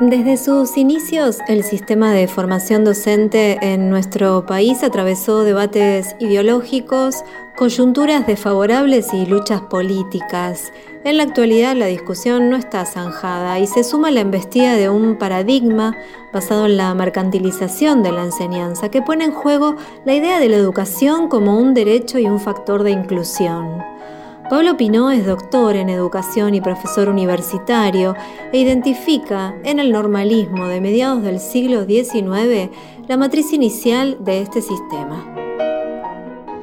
Desde sus inicios, el sistema de formación docente en nuestro país atravesó debates ideológicos, coyunturas desfavorables y luchas políticas. En la actualidad la discusión no está zanjada y se suma la embestida de un paradigma basado en la mercantilización de la enseñanza que pone en juego la idea de la educación como un derecho y un factor de inclusión. Pablo Pinó es doctor en educación y profesor universitario e identifica en el normalismo de mediados del siglo XIX la matriz inicial de este sistema.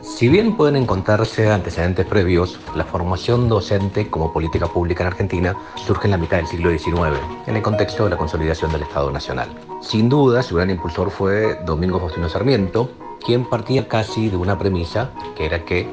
Si bien pueden encontrarse antecedentes previos, la formación docente como política pública en Argentina surge en la mitad del siglo XIX, en el contexto de la consolidación del Estado Nacional. Sin duda, su gran impulsor fue Domingo Faustino Sarmiento, quien partía casi de una premisa que era que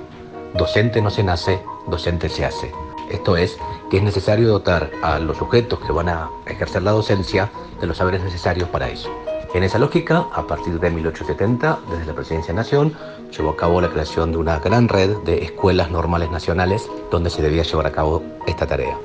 docente no se nace, docente se hace. Esto es, que es necesario dotar a los sujetos que van a ejercer la docencia de los saberes necesarios para eso. En esa lógica, a partir de 1870, desde la Presidencia de Nación, llevó a cabo la creación de una gran red de escuelas normales nacionales donde se debía llevar a cabo esta tarea.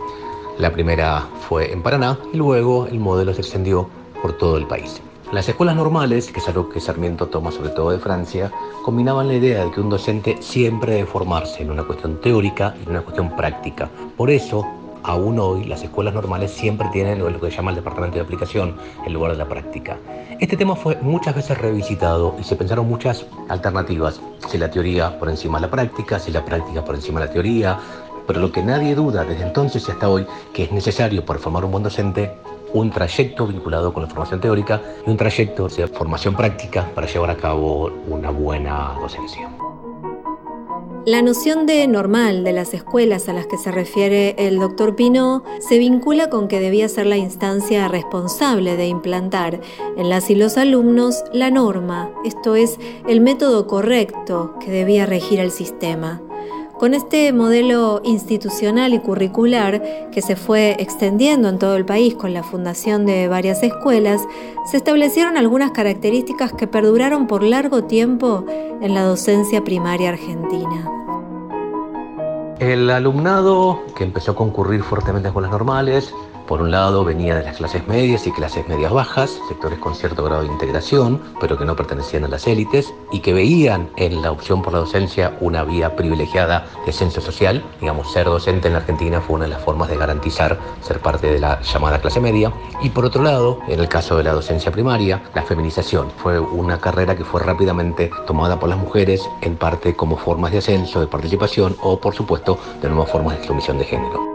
La primera fue en Paraná y luego el modelo se extendió por todo el país. Las escuelas normales, que es algo que Sarmiento toma sobre todo de Francia, combinaban la idea de que un docente siempre debe formarse en una cuestión teórica y en una cuestión práctica. Por eso, aún hoy las escuelas normales siempre tienen lo que se llama el departamento de aplicación en lugar de la práctica. Este tema fue muchas veces revisitado y se pensaron muchas alternativas, si la teoría por encima de la práctica, si la práctica por encima de la teoría, pero lo que nadie duda desde entonces y hasta hoy que es necesario para formar un buen docente un trayecto vinculado con la formación teórica y un trayecto de formación práctica para llevar a cabo una buena docencia. La noción de normal de las escuelas a las que se refiere el doctor Pino se vincula con que debía ser la instancia responsable de implantar en las y los alumnos la norma, esto es, el método correcto que debía regir el sistema. Con este modelo institucional y curricular que se fue extendiendo en todo el país con la fundación de varias escuelas, se establecieron algunas características que perduraron por largo tiempo en la docencia primaria argentina. El alumnado que empezó a concurrir fuertemente con las normales por un lado venía de las clases medias y clases medias bajas, sectores con cierto grado de integración, pero que no pertenecían a las élites y que veían en la opción por la docencia una vía privilegiada de ascenso social. Digamos, ser docente en la Argentina fue una de las formas de garantizar ser parte de la llamada clase media. Y por otro lado, en el caso de la docencia primaria, la feminización fue una carrera que fue rápidamente tomada por las mujeres, en parte como formas de ascenso, de participación o, por supuesto, de nuevas formas de exclusión de género.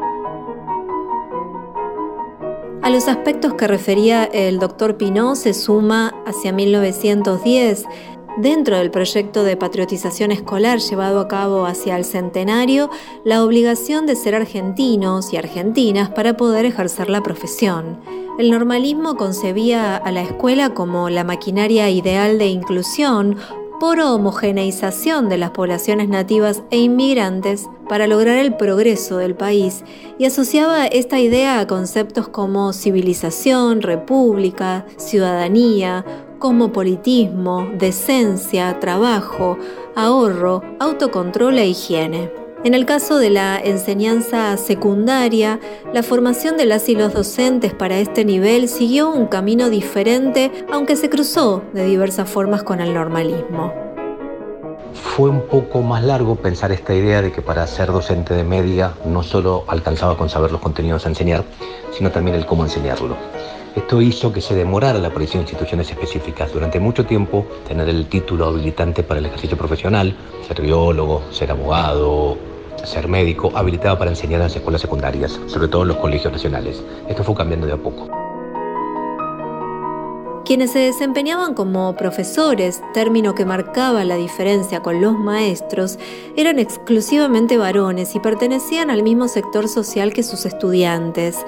A los aspectos que refería el doctor Pinot se suma hacia 1910 Dentro del proyecto de patriotización escolar llevado a cabo hacia el centenario, la obligación de ser argentinos y argentinas para poder ejercer la profesión. El normalismo concebía a la escuela como la maquinaria ideal de inclusión por homogeneización de las poblaciones nativas e inmigrantes para lograr el progreso del país y asociaba esta idea a conceptos como civilización, república, ciudadanía, cosmopolitismo, decencia, trabajo, ahorro, autocontrol e higiene. En el caso de la enseñanza secundaria, la formación de las y los docentes para este nivel siguió un camino diferente, aunque se cruzó de diversas formas con el normalismo. Fue un poco más largo pensar esta idea de que para ser docente de media no solo alcanzaba con saber los contenidos a enseñar, sino también el cómo enseñarlo. Esto hizo que se demorara la aparición de instituciones específicas. Durante mucho tiempo, tener el título habilitante para el ejercicio profesional, ser biólogo, ser abogado, ser médico habilitado para enseñar en las escuelas secundarias, sobre todo en los colegios nacionales. Esto fue cambiando de a poco. Quienes se desempeñaban como profesores, término que marcaba la diferencia con los maestros, eran exclusivamente varones y pertenecían al mismo sector social que sus estudiantes.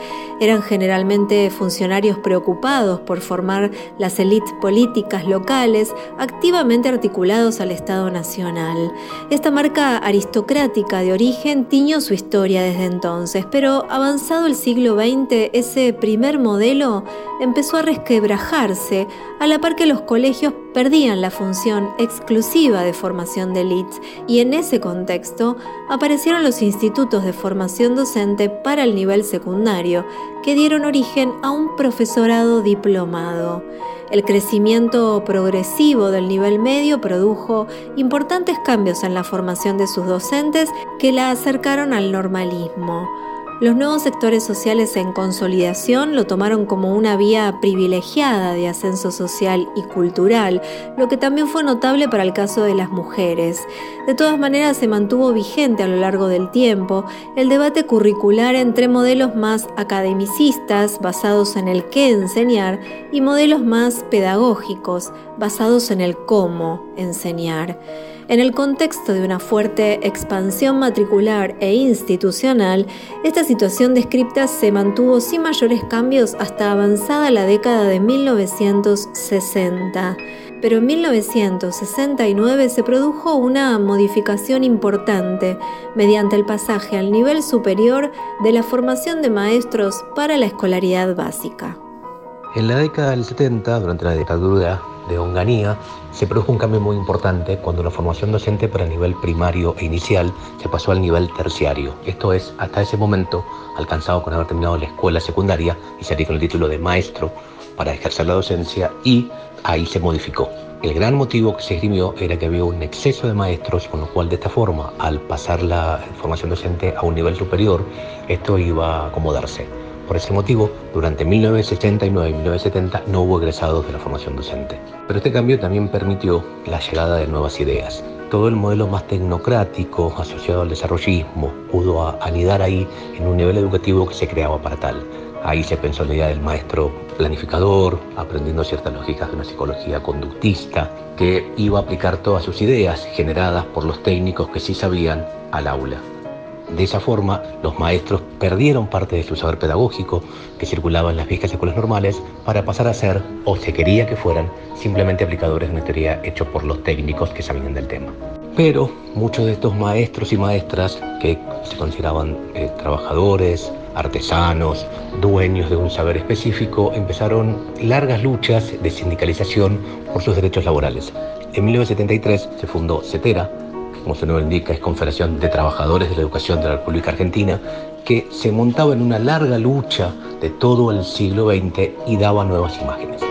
Eran generalmente funcionarios preocupados por formar las élites políticas locales, activamente articulados al Estado Nacional. Esta marca aristocrática de origen tiñó su historia desde entonces, pero avanzado el siglo XX, ese primer modelo empezó a resquebrajarse a la par que los colegios perdían la función exclusiva de formación de elites y en ese contexto aparecieron los institutos de formación docente para el nivel secundario, que dieron origen a un profesorado diplomado. El crecimiento progresivo del nivel medio produjo importantes cambios en la formación de sus docentes que la acercaron al normalismo. Los nuevos sectores sociales en consolidación lo tomaron como una vía privilegiada de ascenso social y cultural, lo que también fue notable para el caso de las mujeres. De todas maneras, se mantuvo vigente a lo largo del tiempo el debate curricular entre modelos más academicistas, basados en el qué enseñar, y modelos más pedagógicos, basados en el cómo enseñar. En el contexto de una fuerte expansión matricular e institucional, esta situación descripta se mantuvo sin mayores cambios hasta avanzada la década de 1960 pero en 1969 se produjo una modificación importante mediante el pasaje al nivel superior de la formación de maestros para la escolaridad básica. En la década del 70, durante la dictadura de Onganía, se produjo un cambio muy importante cuando la formación docente para el nivel primario e inicial se pasó al nivel terciario. Esto es, hasta ese momento, alcanzado con haber terminado la escuela secundaria y salir con el título de maestro para ejercer la docencia y ahí se modificó. El gran motivo que se esgrimió era que había un exceso de maestros, con lo cual de esta forma, al pasar la formación docente a un nivel superior, esto iba a acomodarse. Por ese motivo, durante 1969 y 1970 no hubo egresados de la formación docente. Pero este cambio también permitió la llegada de nuevas ideas. Todo el modelo más tecnocrático asociado al desarrollismo pudo anidar ahí en un nivel educativo que se creaba para tal. Ahí se pensó la idea del maestro planificador, aprendiendo ciertas lógicas de una psicología conductista, que iba a aplicar todas sus ideas generadas por los técnicos que sí sabían al aula. De esa forma, los maestros perdieron parte de su saber pedagógico que circulaba en las viejas escuelas normales para pasar a ser, o se quería que fueran, simplemente aplicadores de una teoría hecha por los técnicos que sabían del tema. Pero muchos de estos maestros y maestras que se consideraban eh, trabajadores, artesanos, dueños de un saber específico, empezaron largas luchas de sindicalización por sus derechos laborales. En 1973 se fundó CETERA, como su nombre indica, es Confederación de Trabajadores de la Educación de la República Argentina, que se montaba en una larga lucha de todo el siglo XX y daba nuevas imágenes.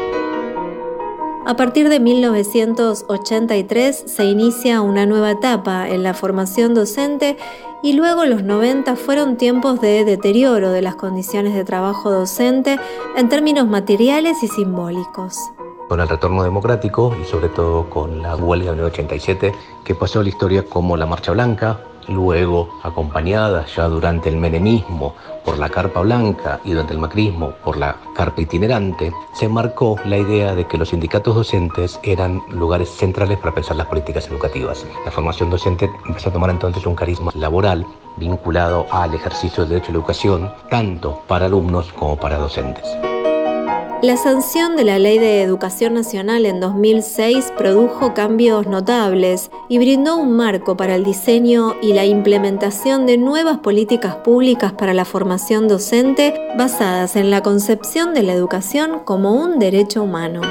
A partir de 1983 se inicia una nueva etapa en la formación docente y luego los 90 fueron tiempos de deterioro de las condiciones de trabajo docente en términos materiales y simbólicos con el retorno democrático y sobre todo con la huelga de 1987 que pasó a la historia como la Marcha Blanca, luego acompañada ya durante el menemismo por la carpa blanca y durante el macrismo por la carpa itinerante, se marcó la idea de que los sindicatos docentes eran lugares centrales para pensar las políticas educativas. La formación docente empezó a tomar entonces un carisma laboral vinculado al ejercicio del derecho a la educación, tanto para alumnos como para docentes. La sanción de la Ley de Educación Nacional en 2006 produjo cambios notables y brindó un marco para el diseño y la implementación de nuevas políticas públicas para la formación docente basadas en la concepción de la educación como un derecho humano.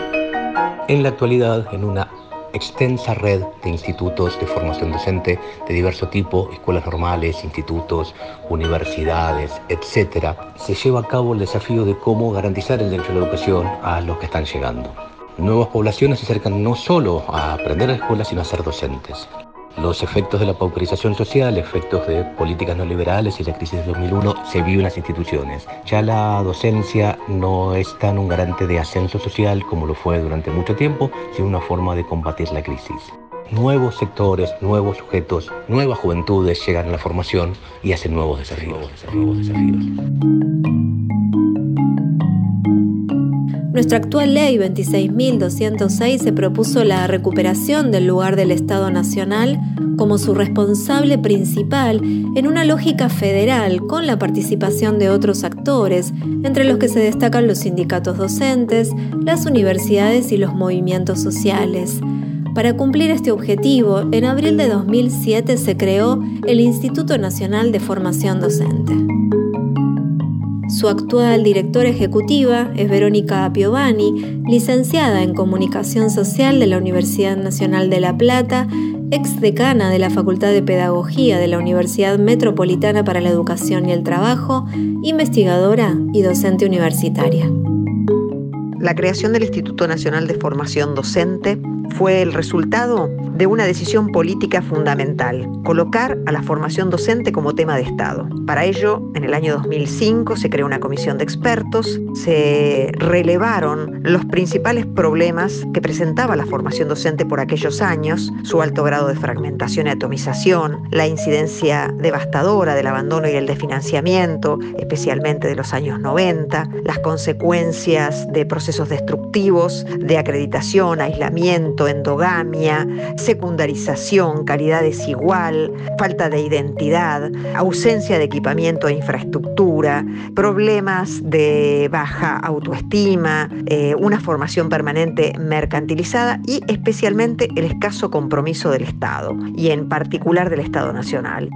En la actualidad, en una extensa red de institutos de formación docente de diverso tipo, escuelas normales, institutos, universidades, etc., se lleva a cabo el desafío de cómo garantizar el derecho a la educación a los que están llegando. Nuevas poblaciones se acercan no solo a aprender a la escuela, sino a ser docentes los efectos de la pauperización social, efectos de políticas no liberales y la crisis de 2001 se vio en las instituciones. Ya la docencia no es tan un garante de ascenso social como lo fue durante mucho tiempo, sino una forma de combatir la crisis. Nuevos sectores, nuevos sujetos, nuevas juventudes llegan a la formación y hacen nuevos desafíos. Nuevos desafíos. Nuestra actual ley 26.206 se propuso la recuperación del lugar del Estado Nacional como su responsable principal en una lógica federal con la participación de otros actores, entre los que se destacan los sindicatos docentes, las universidades y los movimientos sociales. Para cumplir este objetivo, en abril de 2007 se creó el Instituto Nacional de Formación Docente. Su actual directora ejecutiva es Verónica Piovani, licenciada en Comunicación Social de la Universidad Nacional de La Plata, ex decana de la Facultad de Pedagogía de la Universidad Metropolitana para la Educación y el Trabajo, investigadora y docente universitaria. La creación del Instituto Nacional de Formación Docente fue el resultado de una decisión política fundamental, colocar a la formación docente como tema de Estado. Para ello, en el año 2005 se creó una comisión de expertos, se relevaron los principales problemas que presentaba la formación docente por aquellos años, su alto grado de fragmentación y atomización, la incidencia devastadora del abandono y el desfinanciamiento, especialmente de los años 90, las consecuencias de procesos destructivos, de acreditación, aislamiento, endogamia, secundarización, calidad desigual, falta de identidad, ausencia de equipamiento e infraestructura, problemas de baja autoestima, eh, una formación permanente mercantilizada y especialmente el escaso compromiso del Estado y en particular del Estado Nacional.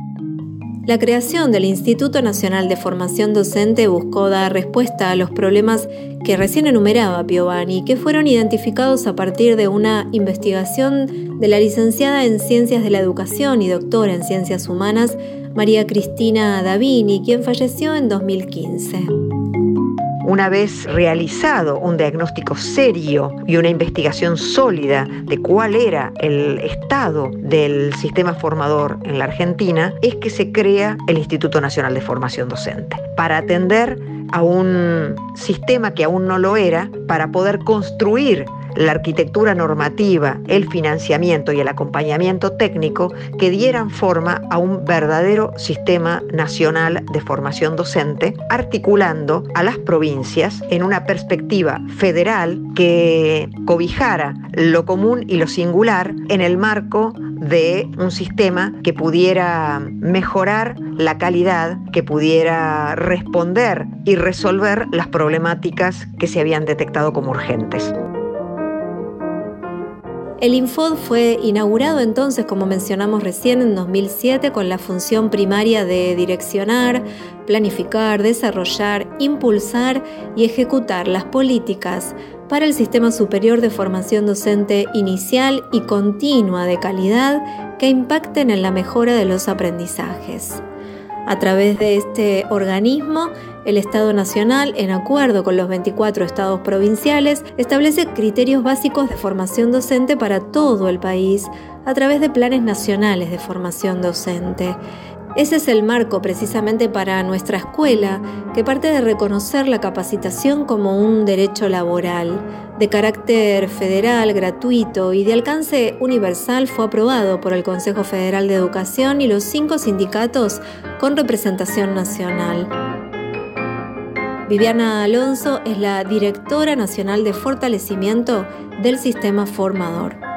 La creación del Instituto Nacional de Formación Docente buscó dar respuesta a los problemas que recién enumeraba Piovani, que fueron identificados a partir de una investigación de la licenciada en Ciencias de la Educación y doctora en Ciencias Humanas, María Cristina Davini, quien falleció en 2015. Una vez realizado un diagnóstico serio y una investigación sólida de cuál era el estado del sistema formador en la Argentina, es que se crea el Instituto Nacional de Formación Docente, para atender a un sistema que aún no lo era, para poder construir la arquitectura normativa, el financiamiento y el acompañamiento técnico que dieran forma a un verdadero sistema nacional de formación docente, articulando a las provincias en una perspectiva federal que cobijara lo común y lo singular en el marco de un sistema que pudiera mejorar la calidad, que pudiera responder y resolver las problemáticas que se habían detectado como urgentes. El Infod fue inaugurado entonces, como mencionamos recién, en 2007 con la función primaria de direccionar, planificar, desarrollar, impulsar y ejecutar las políticas para el Sistema Superior de Formación Docente Inicial y Continua de calidad que impacten en la mejora de los aprendizajes. A través de este organismo, el Estado Nacional, en acuerdo con los 24 estados provinciales, establece criterios básicos de formación docente para todo el país a través de planes nacionales de formación docente. Ese es el marco precisamente para nuestra escuela, que parte de reconocer la capacitación como un derecho laboral, de carácter federal, gratuito y de alcance universal, fue aprobado por el Consejo Federal de Educación y los cinco sindicatos con representación nacional. Viviana Alonso es la directora nacional de fortalecimiento del sistema formador.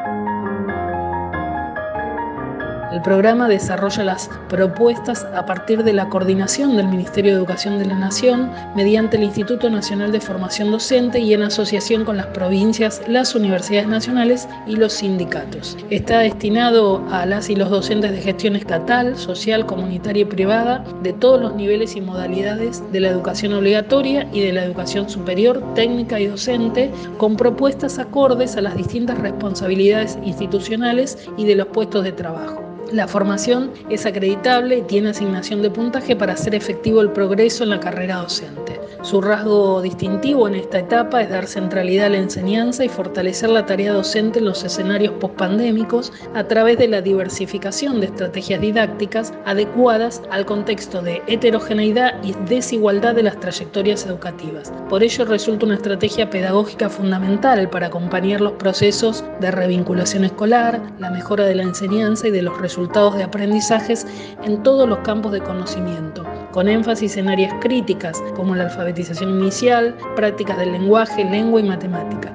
El programa desarrolla las propuestas a partir de la coordinación del Ministerio de Educación de la Nación mediante el Instituto Nacional de Formación Docente y en asociación con las provincias, las universidades nacionales y los sindicatos. Está destinado a las y los docentes de gestión estatal, social, comunitaria y privada de todos los niveles y modalidades de la educación obligatoria y de la educación superior, técnica y docente, con propuestas acordes a las distintas responsabilidades institucionales y de los puestos de trabajo. La formación es acreditable y tiene asignación de puntaje para hacer efectivo el progreso en la carrera docente. Su rasgo distintivo en esta etapa es dar centralidad a la enseñanza y fortalecer la tarea docente en los escenarios pospandémicos a través de la diversificación de estrategias didácticas adecuadas al contexto de heterogeneidad y desigualdad de las trayectorias educativas. Por ello resulta una estrategia pedagógica fundamental para acompañar los procesos de revinculación escolar, la mejora de la enseñanza y de los resultados resultados de aprendizajes en todos los campos de conocimiento, con énfasis en áreas críticas como la alfabetización inicial, prácticas del lenguaje, lengua y matemática.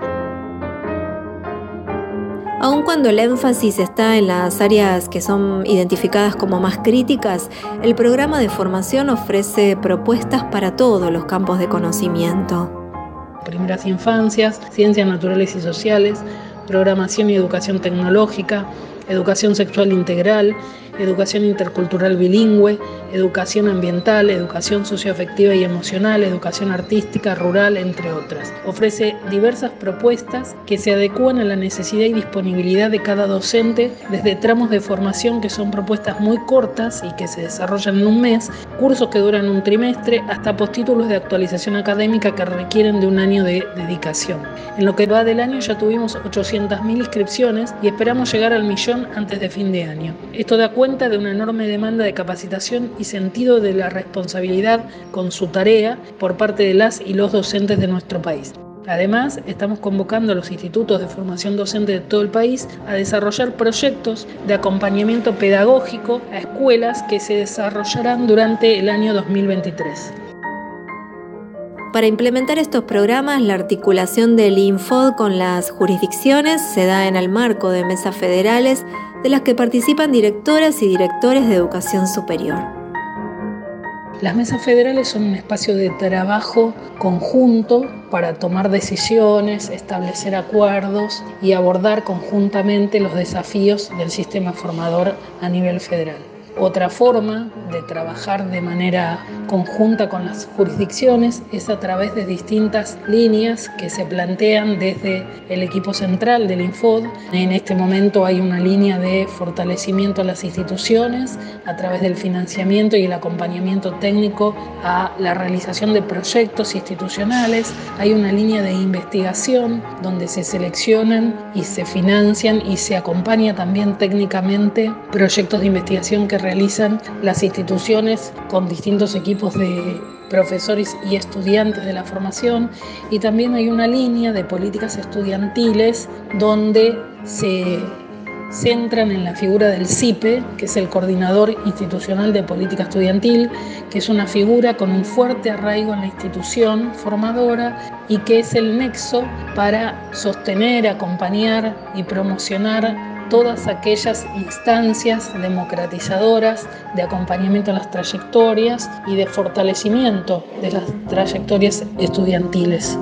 Aun cuando el énfasis está en las áreas que son identificadas como más críticas, el programa de formación ofrece propuestas para todos los campos de conocimiento. Primeras infancias, ciencias naturales y sociales, programación y educación tecnológica, educación sexual integral, educación intercultural bilingüe, educación ambiental, educación socioafectiva y emocional, educación artística, rural, entre otras. Ofrece diversas propuestas que se adecúan a la necesidad y disponibilidad de cada docente desde tramos de formación que son propuestas muy cortas y que se desarrollan en un mes, cursos que duran un trimestre, hasta postítulos de actualización académica que requieren de un año de dedicación. En lo que va del año ya tuvimos 800.000 inscripciones y esperamos llegar al millón antes de fin de año. Esto da cuenta de una enorme demanda de capacitación y sentido de la responsabilidad con su tarea por parte de las y los docentes de nuestro país. Además, estamos convocando a los institutos de formación docente de todo el país a desarrollar proyectos de acompañamiento pedagógico a escuelas que se desarrollarán durante el año 2023. Para implementar estos programas, la articulación del Infod con las jurisdicciones se da en el marco de mesas federales de las que participan directoras y directores de educación superior. Las mesas federales son un espacio de trabajo conjunto para tomar decisiones, establecer acuerdos y abordar conjuntamente los desafíos del sistema formador a nivel federal. Otra forma de trabajar de manera conjunta con las jurisdicciones es a través de distintas líneas que se plantean desde el equipo central del Infod. En este momento hay una línea de fortalecimiento a las instituciones a través del financiamiento y el acompañamiento técnico a la realización de proyectos institucionales. Hay una línea de investigación donde se seleccionan y se financian y se acompaña también técnicamente proyectos de investigación que realizan las instituciones con distintos equipos de profesores y estudiantes de la formación. Y también hay una línea de políticas estudiantiles donde se centran en la figura del CIPE, que es el Coordinador Institucional de Política Estudiantil, que es una figura con un fuerte arraigo en la institución formadora y que es el nexo para sostener, acompañar y promocionar todas aquellas instancias democratizadoras de acompañamiento a las trayectorias y de fortalecimiento de las trayectorias estudiantiles.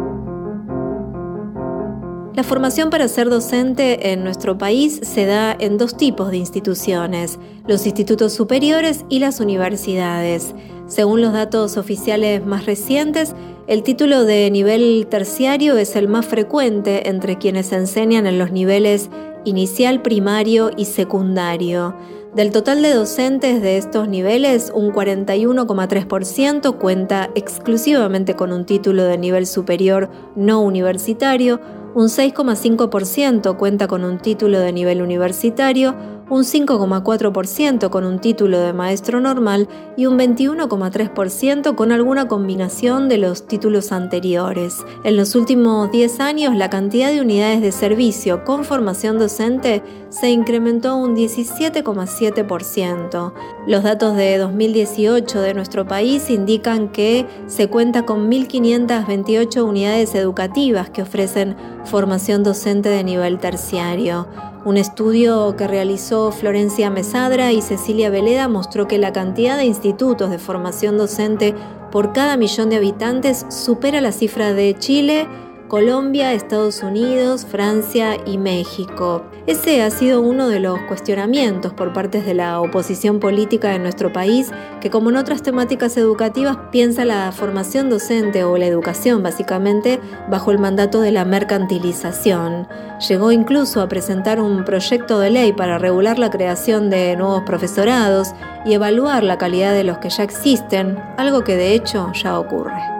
La formación para ser docente en nuestro país se da en dos tipos de instituciones, los institutos superiores y las universidades. Según los datos oficiales más recientes, el título de nivel terciario es el más frecuente entre quienes enseñan en los niveles inicial, primario y secundario. Del total de docentes de estos niveles, un 41,3% cuenta exclusivamente con un título de nivel superior no universitario, un 6,5% cuenta con un título de nivel universitario, un 5,4% con un título de maestro normal y un 21,3% con alguna combinación de los títulos anteriores. En los últimos 10 años, la cantidad de unidades de servicio con formación docente se incrementó un 17,7%. Los datos de 2018 de nuestro país indican que se cuenta con 1.528 unidades educativas que ofrecen formación docente de nivel terciario. Un estudio que realizó Florencia Mesadra y Cecilia Veleda mostró que la cantidad de institutos de formación docente por cada millón de habitantes supera la cifra de Chile, Colombia, Estados Unidos, Francia y México. Ese ha sido uno de los cuestionamientos por parte de la oposición política en nuestro país, que como en otras temáticas educativas piensa la formación docente o la educación básicamente bajo el mandato de la mercantilización. Llegó incluso a presentar un proyecto de ley para regular la creación de nuevos profesorados y evaluar la calidad de los que ya existen, algo que de hecho ya ocurre.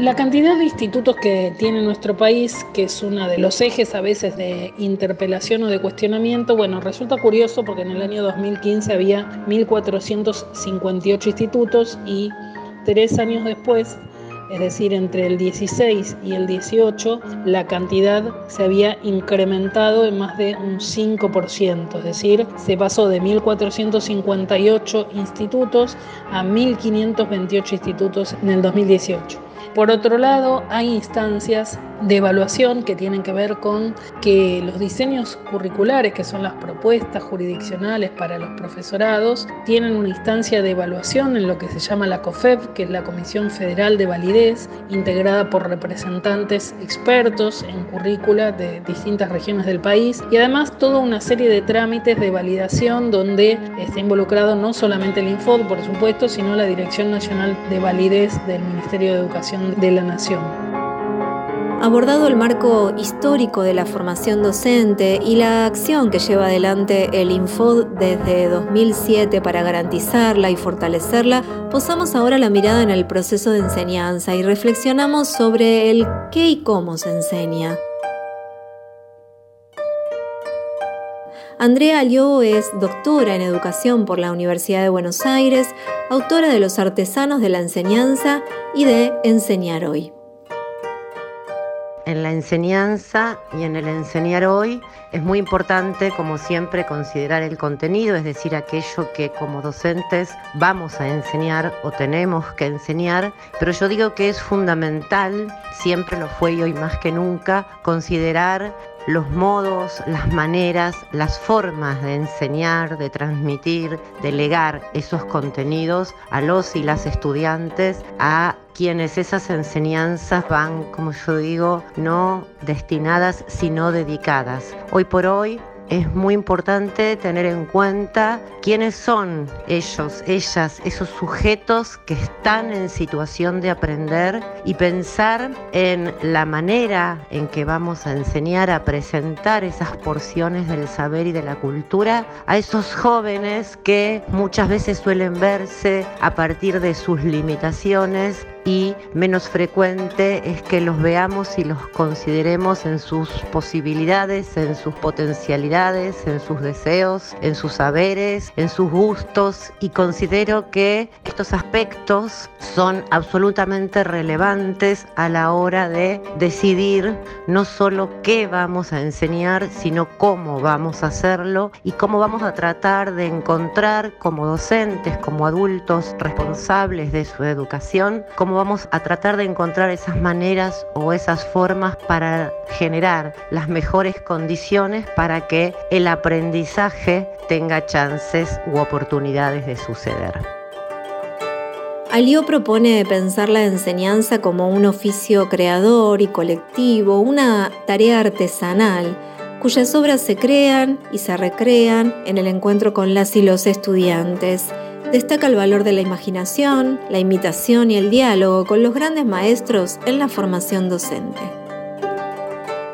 La cantidad de institutos que tiene nuestro país, que es uno de los ejes a veces de interpelación o de cuestionamiento, bueno, resulta curioso porque en el año 2015 había 1.458 institutos y tres años después, es decir, entre el 16 y el 18, la cantidad se había incrementado en más de un 5%, es decir, se pasó de 1.458 institutos a 1.528 institutos en el 2018. Por otro lado, hay instancias de evaluación que tienen que ver con que los diseños curriculares, que son las propuestas jurisdiccionales para los profesorados, tienen una instancia de evaluación en lo que se llama la COFEP, que es la Comisión Federal de Validez, integrada por representantes expertos en currícula de distintas regiones del país y además toda una serie de trámites de validación donde está involucrado no solamente el Infod, por supuesto, sino la Dirección Nacional de Validez del Ministerio de Educación de la Nación abordado el marco histórico de la formación docente y la acción que lleva adelante el Infod desde 2007 para garantizarla y fortalecerla, posamos ahora la mirada en el proceso de enseñanza y reflexionamos sobre el qué y cómo se enseña. Andrea Alió es doctora en educación por la Universidad de Buenos Aires, autora de Los Artesanos de la Enseñanza y de Enseñar Hoy en la enseñanza y en el enseñar hoy es muy importante, como siempre, considerar el contenido, es decir, aquello que como docentes vamos a enseñar o tenemos que enseñar, pero yo digo que es fundamental, siempre lo fue y hoy más que nunca, considerar los modos, las maneras, las formas de enseñar, de transmitir, de legar esos contenidos a los y las estudiantes, a quienes esas enseñanzas van, como yo digo, no destinadas, sino dedicadas. Hoy por hoy es muy importante tener en cuenta quiénes son ellos, ellas, esos sujetos que están en situación de aprender y pensar en la manera en que vamos a enseñar a presentar esas porciones del saber y de la cultura a esos jóvenes que muchas veces suelen verse a partir de sus limitaciones y menos frecuente es que los veamos y los consideremos en sus posibilidades, en sus potencialidades, en sus deseos, en sus saberes, en sus gustos. Y considero que estos aspectos son absolutamente relevantes a la hora de decidir no solo qué vamos a enseñar, sino cómo vamos a hacerlo y cómo vamos a tratar de encontrar como docentes, como adultos responsables de su educación, cómo vamos a tratar de encontrar esas maneras o esas formas para generar las mejores condiciones para que el aprendizaje tenga chances u oportunidades de suceder. Alió propone pensar la enseñanza como un oficio creador y colectivo, una tarea artesanal, cuyas obras se crean y se recrean en el encuentro con las y los estudiantes destaca el valor de la imaginación, la imitación y el diálogo con los grandes maestros en la formación docente.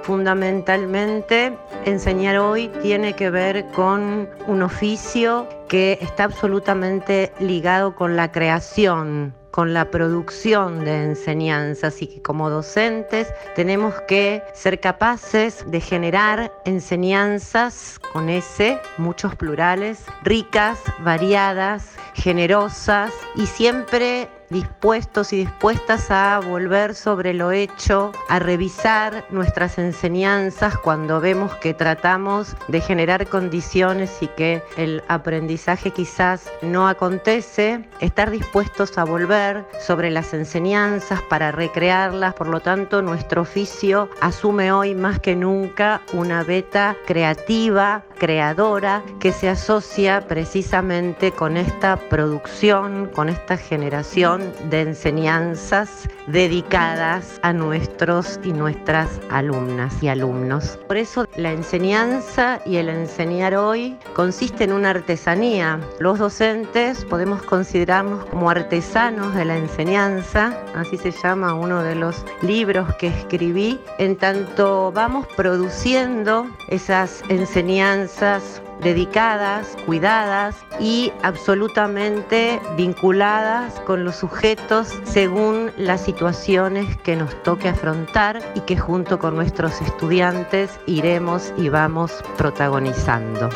Fundamentalmente, enseñar hoy tiene que ver con un oficio que está absolutamente ligado con la creación, con la producción de enseñanzas y que como docentes tenemos que ser capaces de generar enseñanzas con ese, muchos plurales, ricas, variadas, generosas y siempre dispuestos y dispuestas a volver sobre lo hecho, a revisar nuestras enseñanzas cuando vemos que tratamos de generar condiciones y que el aprendizaje quizás no acontece, estar dispuestos a volver sobre las enseñanzas para recrearlas, por lo tanto nuestro oficio asume hoy más que nunca una beta creativa, creadora, que se asocia precisamente con esta producción, con esta generación de enseñanzas dedicadas a nuestros y nuestras alumnas y alumnos. Por eso la enseñanza y el enseñar hoy consiste en una artesanía. Los docentes podemos considerarnos como artesanos de la enseñanza, así se llama uno de los libros que escribí, en tanto vamos produciendo esas enseñanzas dedicadas, cuidadas y absolutamente vinculadas con los sujetos según las situaciones que nos toque afrontar y que junto con nuestros estudiantes iremos y vamos protagonizando.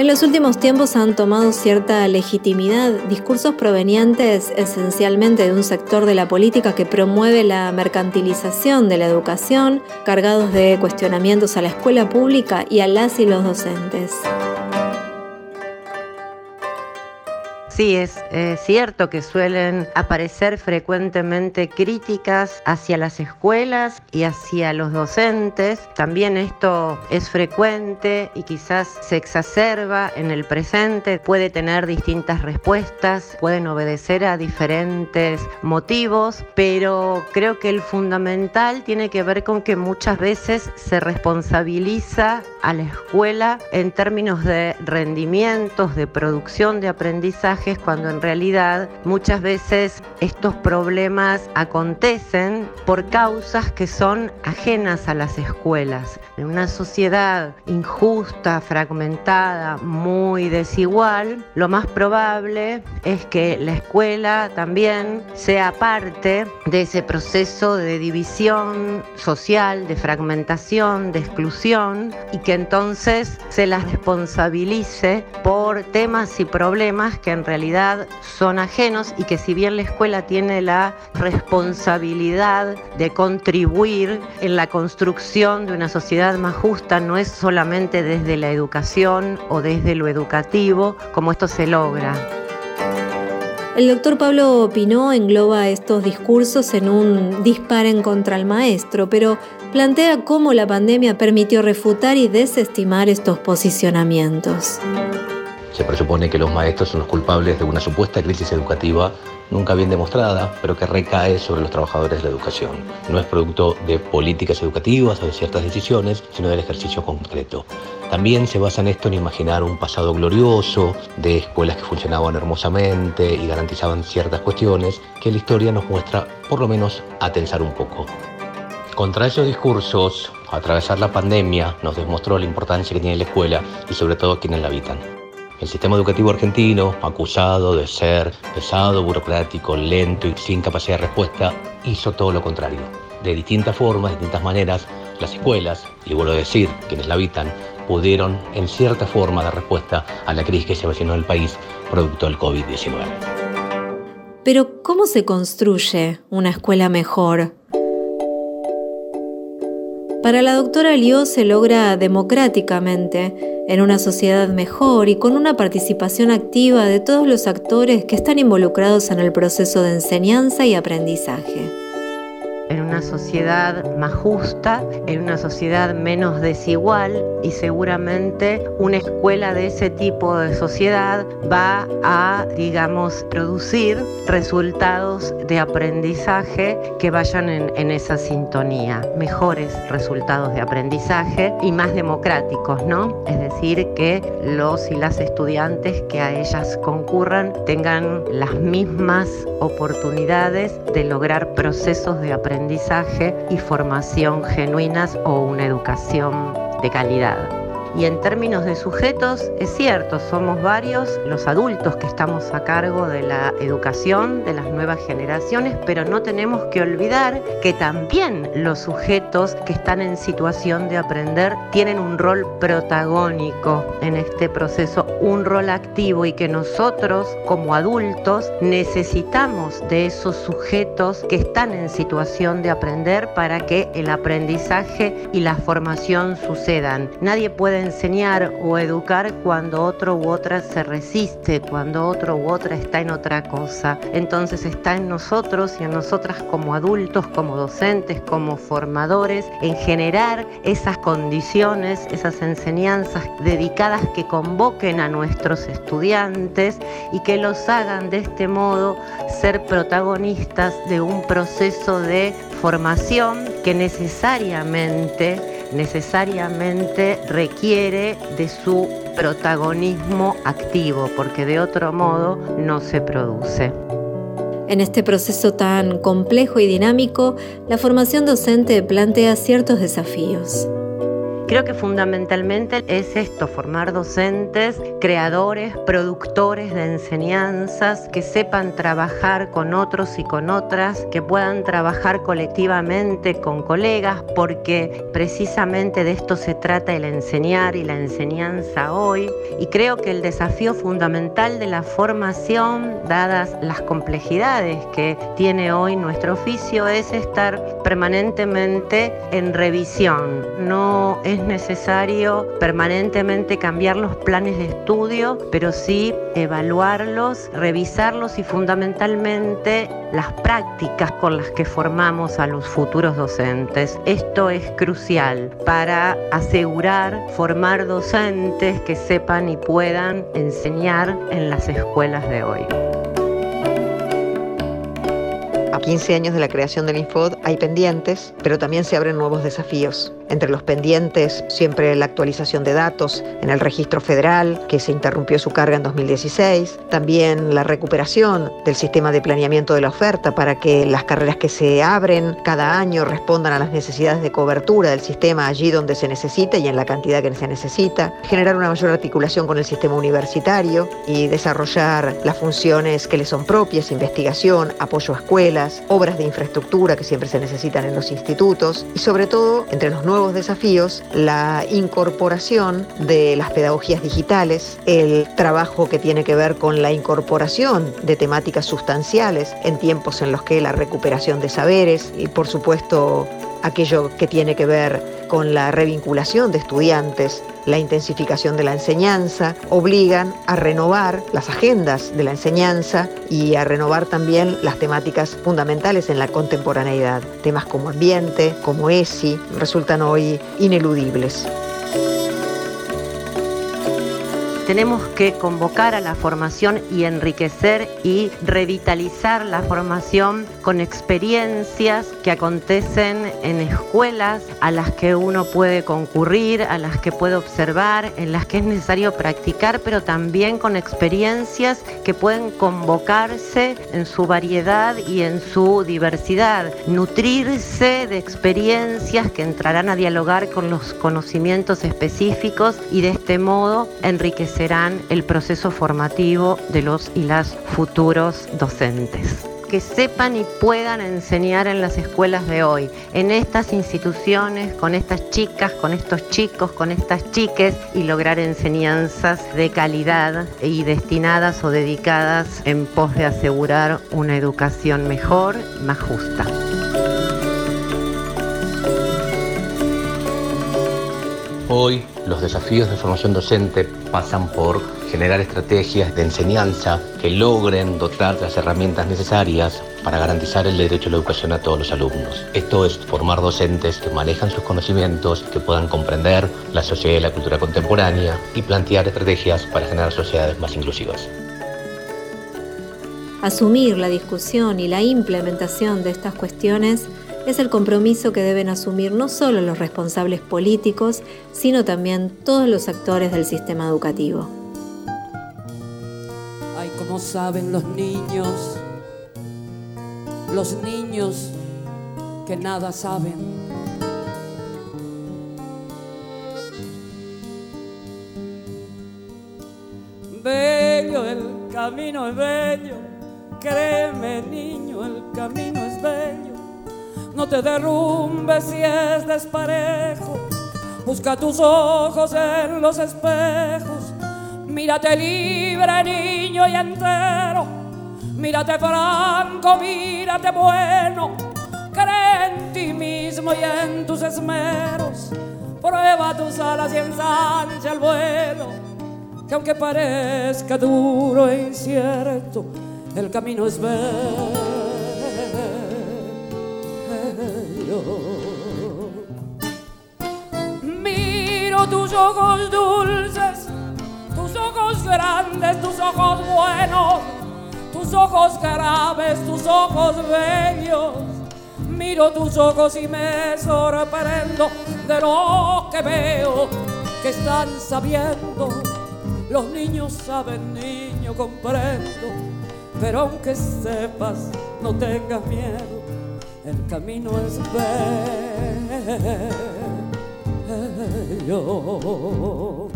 En los últimos tiempos han tomado cierta legitimidad discursos provenientes esencialmente de un sector de la política que promueve la mercantilización de la educación, cargados de cuestionamientos a la escuela pública y a las y los docentes. Sí, es cierto que suelen aparecer frecuentemente críticas hacia las escuelas y hacia los docentes. También esto es frecuente y quizás se exacerba en el presente. Puede tener distintas respuestas, pueden obedecer a diferentes motivos, pero creo que el fundamental tiene que ver con que muchas veces se responsabiliza a la escuela en términos de rendimientos, de producción de aprendizajes, cuando en realidad muchas veces estos problemas acontecen por causas que son ajenas a las escuelas. En una sociedad injusta, fragmentada, muy desigual, lo más probable es que la escuela también sea parte de ese proceso de división social, de fragmentación, de exclusión y que entonces se las responsabilice por temas y problemas que en son ajenos y que si bien la escuela tiene la responsabilidad de contribuir en la construcción de una sociedad más justa, no es solamente desde la educación o desde lo educativo como esto se logra. El doctor Pablo Pinó engloba estos discursos en un disparen contra el maestro, pero plantea cómo la pandemia permitió refutar y desestimar estos posicionamientos. Se presupone que los maestros son los culpables de una supuesta crisis educativa nunca bien demostrada, pero que recae sobre los trabajadores de la educación. No es producto de políticas educativas o de ciertas decisiones, sino del ejercicio concreto. También se basa en esto en imaginar un pasado glorioso de escuelas que funcionaban hermosamente y garantizaban ciertas cuestiones que la historia nos muestra por lo menos a tensar un poco. Contra esos discursos, atravesar la pandemia nos demostró la importancia que tiene la escuela y sobre todo quienes la habitan. El sistema educativo argentino, acusado de ser pesado, burocrático, lento y sin capacidad de respuesta, hizo todo lo contrario. De distintas formas, de distintas maneras, las escuelas, y vuelvo a decir, quienes la habitan, pudieron en cierta forma dar respuesta a la crisis que se avecinó en el país producto del COVID-19. Pero, ¿cómo se construye una escuela mejor? Para la doctora Liu se logra democráticamente, en una sociedad mejor y con una participación activa de todos los actores que están involucrados en el proceso de enseñanza y aprendizaje en una sociedad más justa, en una sociedad menos desigual y seguramente una escuela de ese tipo de sociedad va a, digamos, producir resultados de aprendizaje que vayan en, esa sintonía, mejores resultados de aprendizaje y más democráticos, ¿no? Es decir, que los y las estudiantes que a ellas concurran tengan las mismas oportunidades de lograr procesos de aprendizaje aprendizaje y formación genuinas o una educación de calidad. Y en términos de sujetos, es cierto, somos varios los adultos que estamos a cargo de la educación de las nuevas generaciones, pero no tenemos que olvidar que también los sujetos que están en situación de aprender tienen un rol protagónico en este proceso, un rol activo y que nosotros como adultos necesitamos de esos sujetos que están en situación de aprender para que el aprendizaje y la formación sucedan. Nadie puede enseñar o educar cuando otro u otra se resiste, cuando otro u otra está en otra cosa. Entonces está en nosotros y en nosotras como adultos, como docentes, como formadores, en generar esas condiciones, esas enseñanzas dedicadas que convoquen a nuestros estudiantes y que los hagan de este modo ser protagonistas de un proceso de formación que necesariamente necesariamente requiere de su protagonismo activo, porque de otro modo no se produce. En este proceso tan complejo y dinámico, la formación docente plantea ciertos desafíos. Creo que fundamentalmente es esto, formar docentes, creadores, productores de enseñanzas, que sepan trabajar con otros y con otras, que puedan trabajar colectivamente con colegas, porque precisamente de esto se trata el enseñar y la enseñanza hoy. Y creo que el desafío fundamental de la formación, dadas las complejidades que tiene hoy nuestro oficio, es estar permanentemente en revisión. No es necesario permanentemente cambiar los planes de estudio, pero sí evaluarlos, revisarlos y fundamentalmente las prácticas con las que formamos a los futuros docentes. Esto es crucial para asegurar formar docentes que sepan y puedan enseñar en las escuelas de hoy. A 15 años de la creación del Infod hay pendientes, pero también se abren nuevos desafíos. Entre los pendientes, siempre la actualización de datos en el registro federal, que se interrumpió su carga en 2016, también la recuperación del sistema de planeamiento de la oferta para que las carreras que se abren cada año respondan a las necesidades de cobertura del sistema allí donde se necesita y en la cantidad que se necesita, generar una mayor articulación con el sistema universitario y desarrollar las funciones que le son propias, investigación, apoyo a escuelas, obras de infraestructura que siempre se necesitan en los institutos. Y sobre todo entre los nuevos desafíos, la incorporación de las pedagogías digitales, el trabajo que tiene que ver con la incorporación de temáticas sustanciales en tiempos en los que la recuperación de saberes y por supuesto aquello que tiene que ver con la revinculación de estudiantes, la intensificación de la enseñanza, obligan a renovar las agendas de la enseñanza y a renovar también las temáticas fundamentales en la contemporaneidad. Temas como ambiente, como ESI, resultan hoy ineludibles. Tenemos que convocar a la formación y enriquecer y revitalizar la formación con experiencias que acontecen en escuelas a las que uno puede concurrir, a las que puede observar, en las que es necesario practicar, pero también con experiencias que pueden convocarse en su variedad y en su diversidad, nutrirse de experiencias que entrarán a dialogar con los conocimientos específicos y de este modo enriquecer serán el proceso formativo de los y las futuros docentes que sepan y puedan enseñar en las escuelas de hoy, en estas instituciones, con estas chicas, con estos chicos, con estas chiques y lograr enseñanzas de calidad y destinadas o dedicadas en pos de asegurar una educación mejor y más justa. Hoy los desafíos de formación docente pasan por generar estrategias de enseñanza que logren dotar las herramientas necesarias para garantizar el derecho a la educación a todos los alumnos. Esto es formar docentes que manejan sus conocimientos, que puedan comprender la sociedad y la cultura contemporánea y plantear estrategias para generar sociedades más inclusivas. Asumir la discusión y la implementación de estas cuestiones es el compromiso que deben asumir no solo los responsables políticos, sino también todos los actores del sistema educativo. Ay, como saben los niños, los niños que nada saben. Bello, el camino es bello, créeme niño, el camino es bello no te derrumbes si es desparejo. Busca tus ojos en los espejos. Mírate libre, niño y entero. Mírate franco, mírate bueno. Cree en ti mismo y en tus esmeros. Prueba tus alas y ensancha el vuelo. Que aunque parezca duro e incierto, el camino es bello. Miro tus ojos dulces, tus ojos grandes, tus ojos buenos, tus ojos graves, tus ojos bellos. Miro tus ojos y me sorprendo de lo que veo que están sabiendo. Los niños saben, niño, comprendo. Pero aunque sepas, no tengas miedo el camino es bello.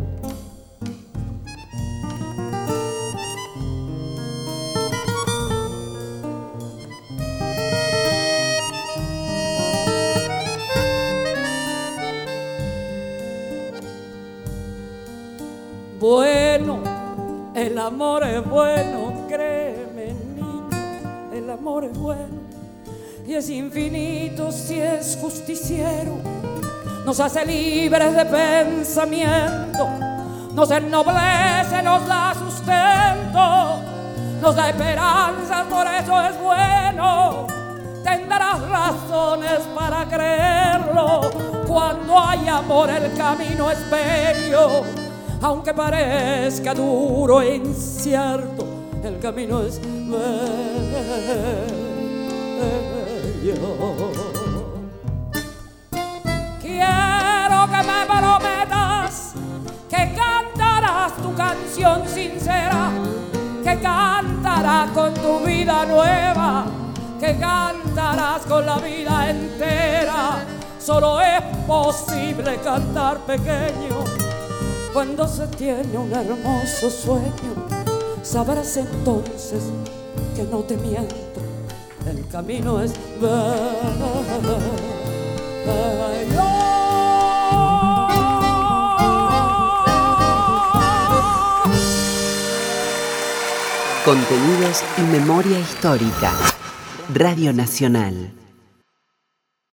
Bueno, el amor es bueno, créeme, niño, el amor es bueno y es infinito si es justiciero. nos hace libres de pensamiento, nos ennoblece, nos da sustento, nos da esperanza, por eso es bueno. Tendrás razones para creerlo. Cuando hay amor, el camino es bello. Aunque parezca duro e incierto, el camino es bello. Quiero que me prometas que cantarás tu canción sincera, que cantarás con tu vida nueva, que cantarás con la vida entera. Solo es posible cantar pequeño cuando se tiene un hermoso sueño. Sabrás entonces que no te miento, el camino es Contenidos y memoria histórica. Radio Nacional.